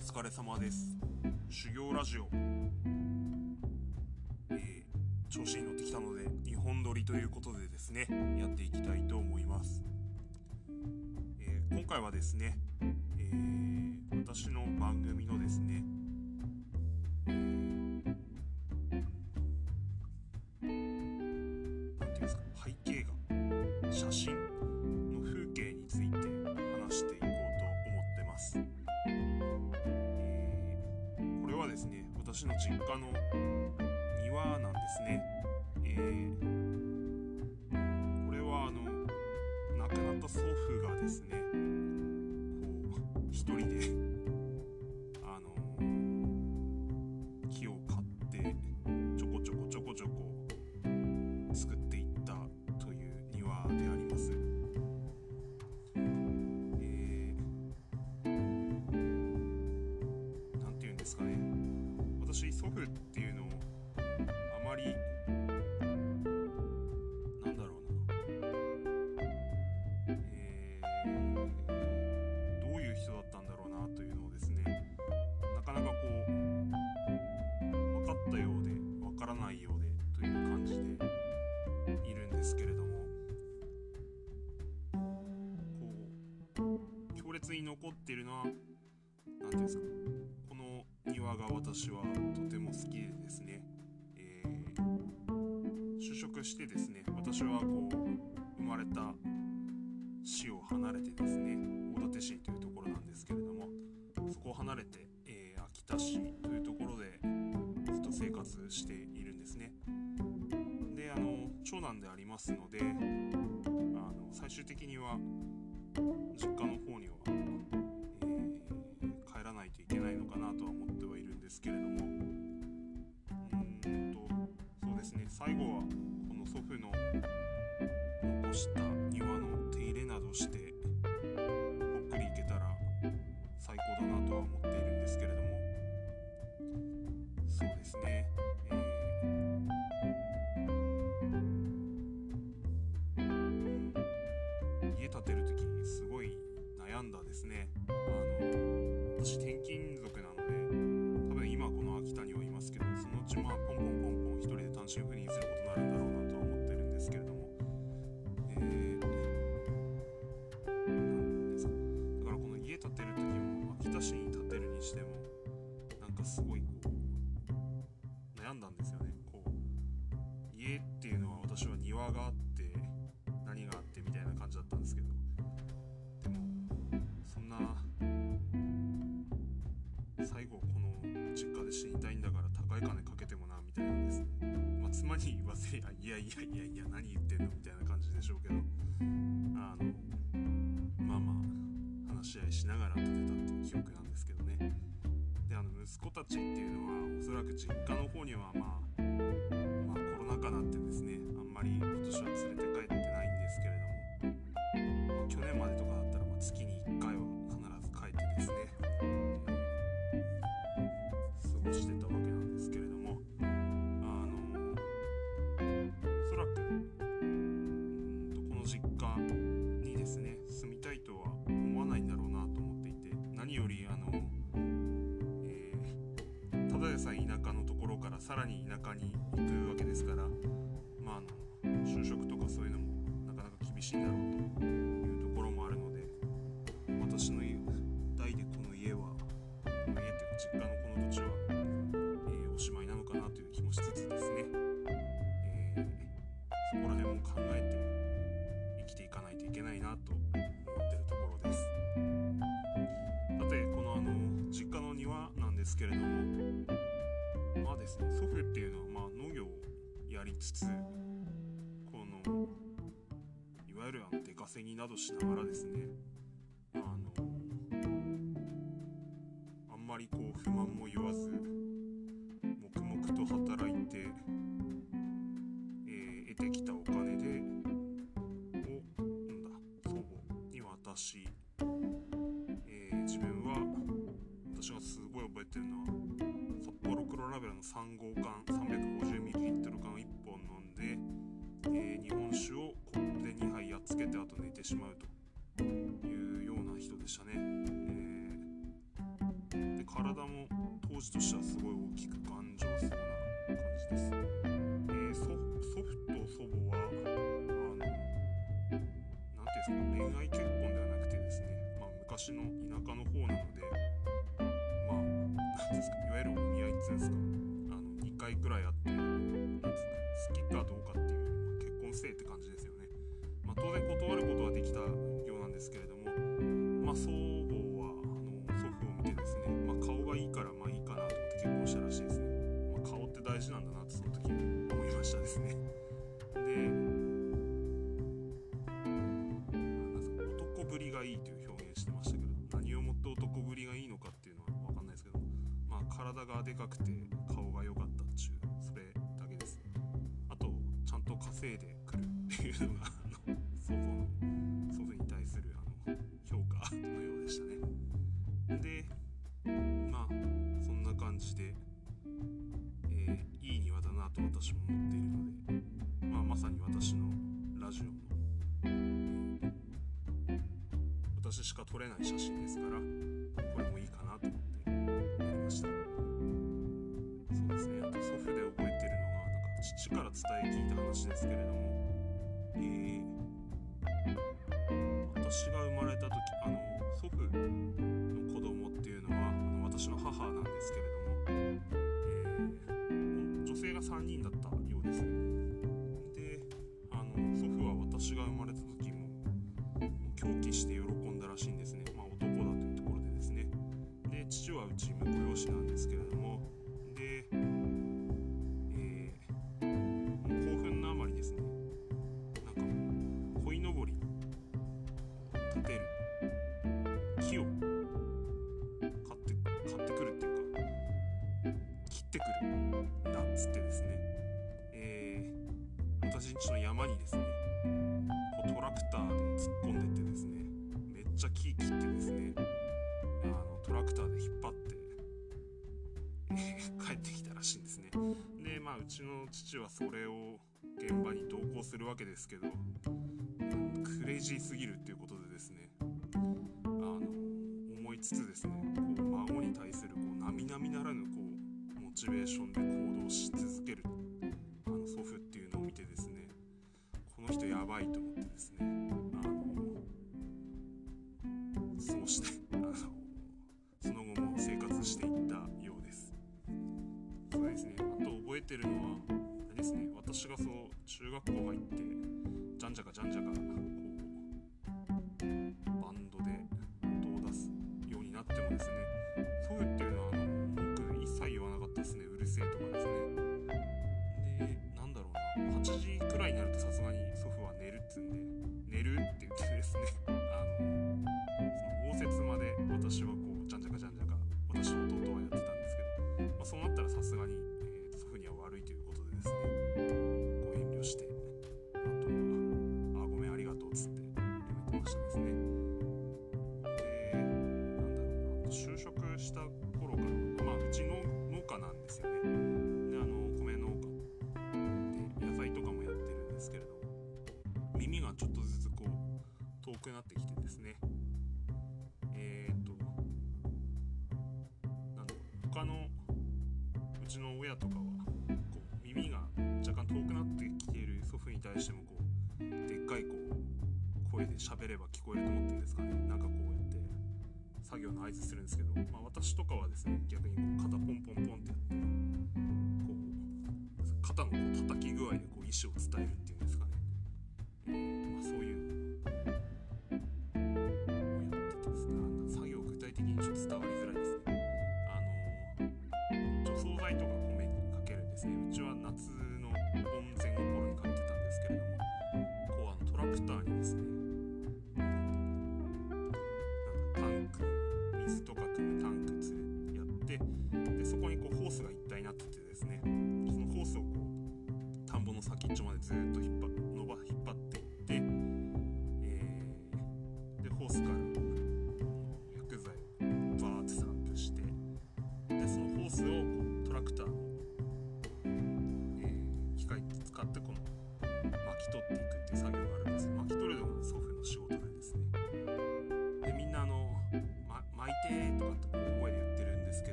お疲れ様です。修行ラジオ、えー、調子に乗ってきたので2本撮りということでですねやっていきたいと思います、えー、今回はですね、えー、私の番組のですね、私の実家の庭なんですね、えー、これはあの亡くなった祖父がですねこう一人で強烈に残ってるのは何ていうんですか庭が私はとても好きでですね、えー、就職してですね私はこう生まれた市を離れてですね大館市というところなんですけれどもそこを離れて、えー、秋田市というところでずっと生活しているんですね。であの長男でありますのであの最終的には実家の方後はこの祖父の残した庭の手入れなどして実家で死にたいんだから高い金かけてもなみたいなんですねまあ妻に言わせりゃいやいやいやいや何言ってんのみたいな感じでしょうけど。あのまあまあ話し合いしながら建てたっていう記憶なんですけどね。であの息子たちっていうのはおそらく実家の方にはまあまあコロナ禍なんてですねあんまり今年は連れて帰ってないんですけれども、まあ、去年までとかだったらま月にさらに田舎に行くわけですからまああの就職とかそういうのもなかなか厳しいんだろうと。つつこのいわゆるあの出稼ぎなどしながらですねあのあんまりこう不満も言わずしまうとせいで来るっていうのが祖母の祖父に対するあの評価のようでしたね。でまあそんな感じで、えー、いい庭だなと私も思っているので、まあ、まさに私のラジオの私しか撮れない写真ですからこれもいい父から伝え聞いた話ですけれども、えー、私が生まれた時あの祖父の子供っていうのはあの私の母なんですけれども、えー、女性が3人だったようです。であの祖父は私が生まれた時も狂気して喜んだらしいんですね、まあ、男だというところでですね。で父はうち婿養子なんですけれどもちの父はそれを現場に同行するわけですけどクレイジーすぎるっていうことでですねあの思いつつですねこう孫に対するこう並々ならぬこうモチベーションで行動し続けるあの祖父っていうのを見てですねこの人やばいと思ってですね Thanks. ちの親とかはこう耳が若干遠くなってきている祖父に対してもこうでっかいこう声で喋れば聞こえると思ってるんですかね。なんかこうやって作業の合図するんですけど、まあ、私とかはですね逆にこう肩ポンポンポンってやってこう肩のこう叩き具合でこう意思を伝えるっていう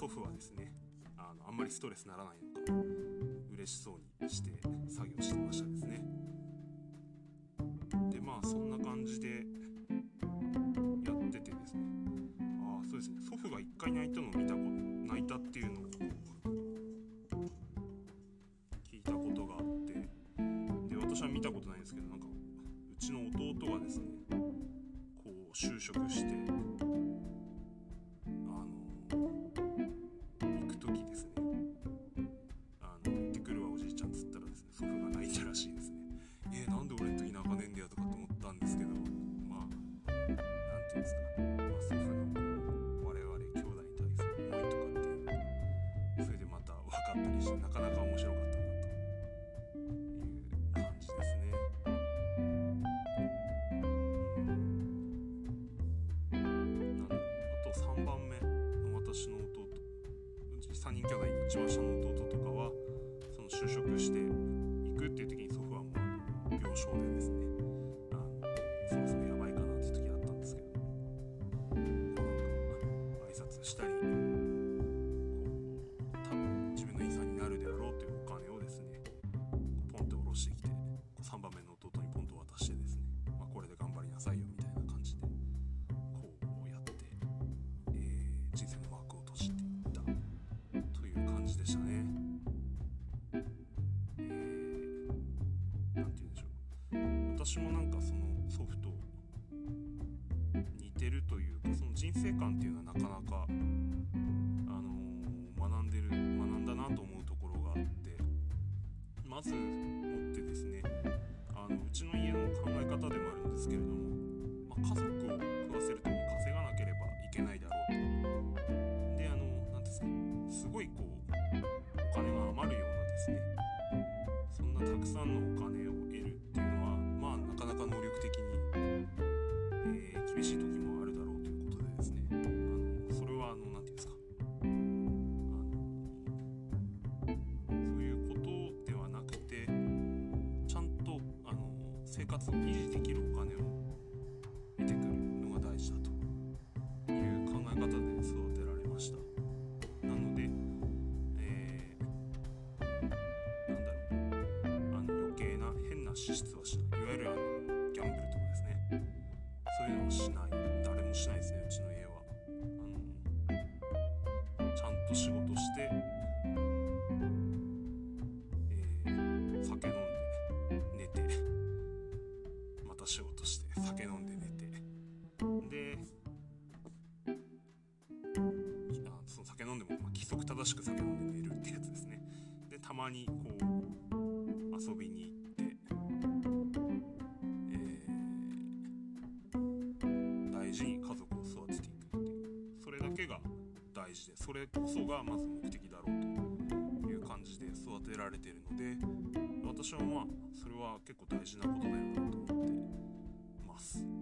祖父はですねあのあんまりストレスならないのか嬉しそうにして作業してましたですね。でまあそんな感じでやっててですね。ああそうですね。祖父が1回泣いたのを見たこと泣いたっていうのを聞いたことがあって。で私は見たことないんですけどなんかうちの弟がですねこう就職して人兄弟に生観っていうのはなかなか、あのー学んでる学んだなと思うところがあってまず持ってですねあのうちの家の考え方でもあるんですけれども、と仕事して、えー酒飲んで寝てまた仕事して酒飲んで寝てであその酒飲んでも、ま、規則正しく酒飲んで寝るってやつですね。でたまにこうまず目的だろうという感じで育てられているので私はまあそれは結構大事なことだよなと思ってます。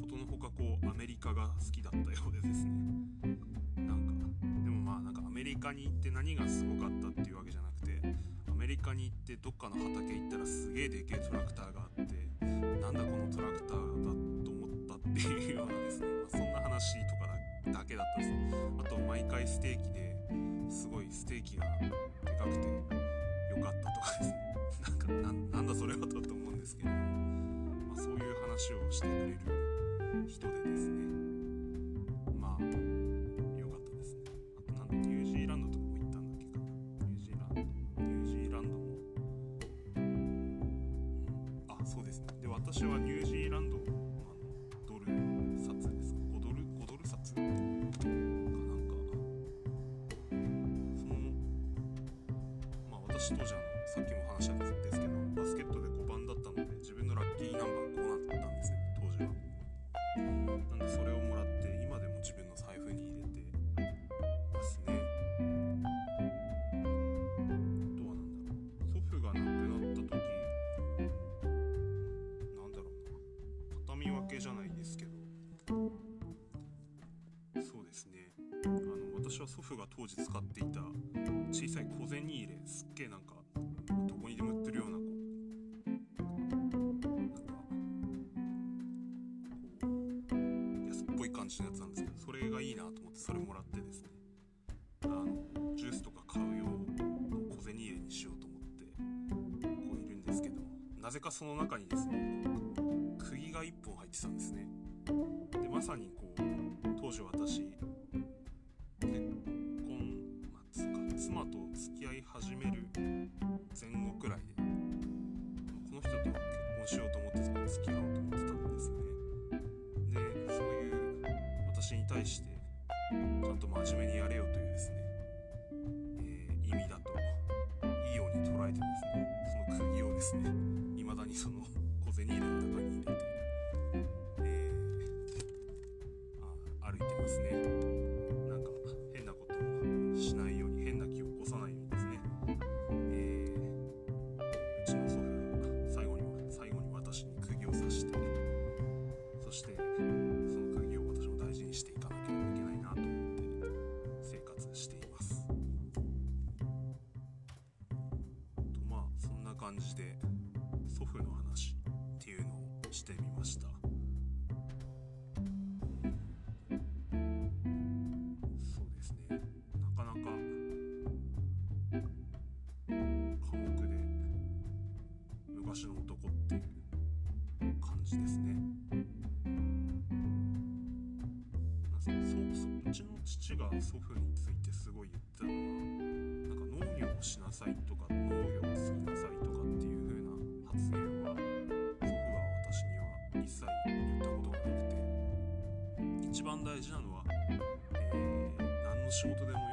ことのほかこうアメリカが好きだったようでですね。なんかでもまあなんかアメリカに行って何がすごかったっていうわけじゃなくてアメリカに行ってどっかの畑行ったらすげえでけえトラクターがあってなんだこのトラクターだと思ったっていうようなですね、まあそんな話とかだけだったですあと毎回ステーキですごいステーキがでかくてよかったとかですね。なんかなんだそれはとと思うんですけれども、まあ、そういう話をしてくれる人でですね。まあ良かったですね。あとなんだニュージーランドとかも行ったんだっけかなニュージーランドニュージーランドも、うん、あそうですね。で私はニュージーランドあのドル札ですか5ドル5ドル札かなんかそのまあ私当時あゃないですけど。そうですね。あの私は祖父が当時使っていた小さい小銭入れすっげえなんかどこにでも売ってるようなこうなんかこう安っぽい感じのやつなんですけどそれがいいなと思ってそれもらってですね。あのジュースとか買う用の小銭入れにしようと思ってこういるんですけどなぜかその中にですねまさにこう当時私結婚まあつか妻と付き合い始める前後くらいでこの人と結婚しようと思って付き合おうと思ってたんですね。でそういう私に対してちゃんと真面目にやれよというですね、えー意味だといいように捉えてですねその釘をですね未だにその小銭入れますね。なんか変なことをしないように変な気を起こさないようにですね、えーうちの祖父が最後に最後に私に釘を刺してそしてその釘を私も大事にしていかなければいけないなと思って生活しています。とまあそんな感じでちの父が祖父についてすごい言ってたのはなんか農業をしなさいとか農業を継ぎなさいとかっていう風な発言は祖父は私には一切言ったことがなくて。一番大事なのは、えー何の仕事でも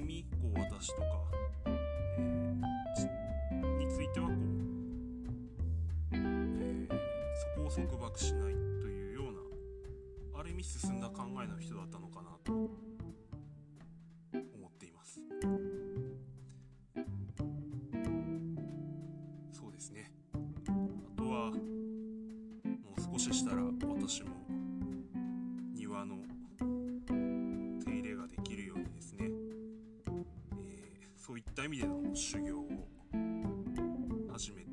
意味こう私とか、えーについてはこう、えーそこを束縛しないというようなある意味進んだ考えの人だったのかなと思っています。そうですね。あとはもう少ししたら私も庭のった意味での修行を始めて、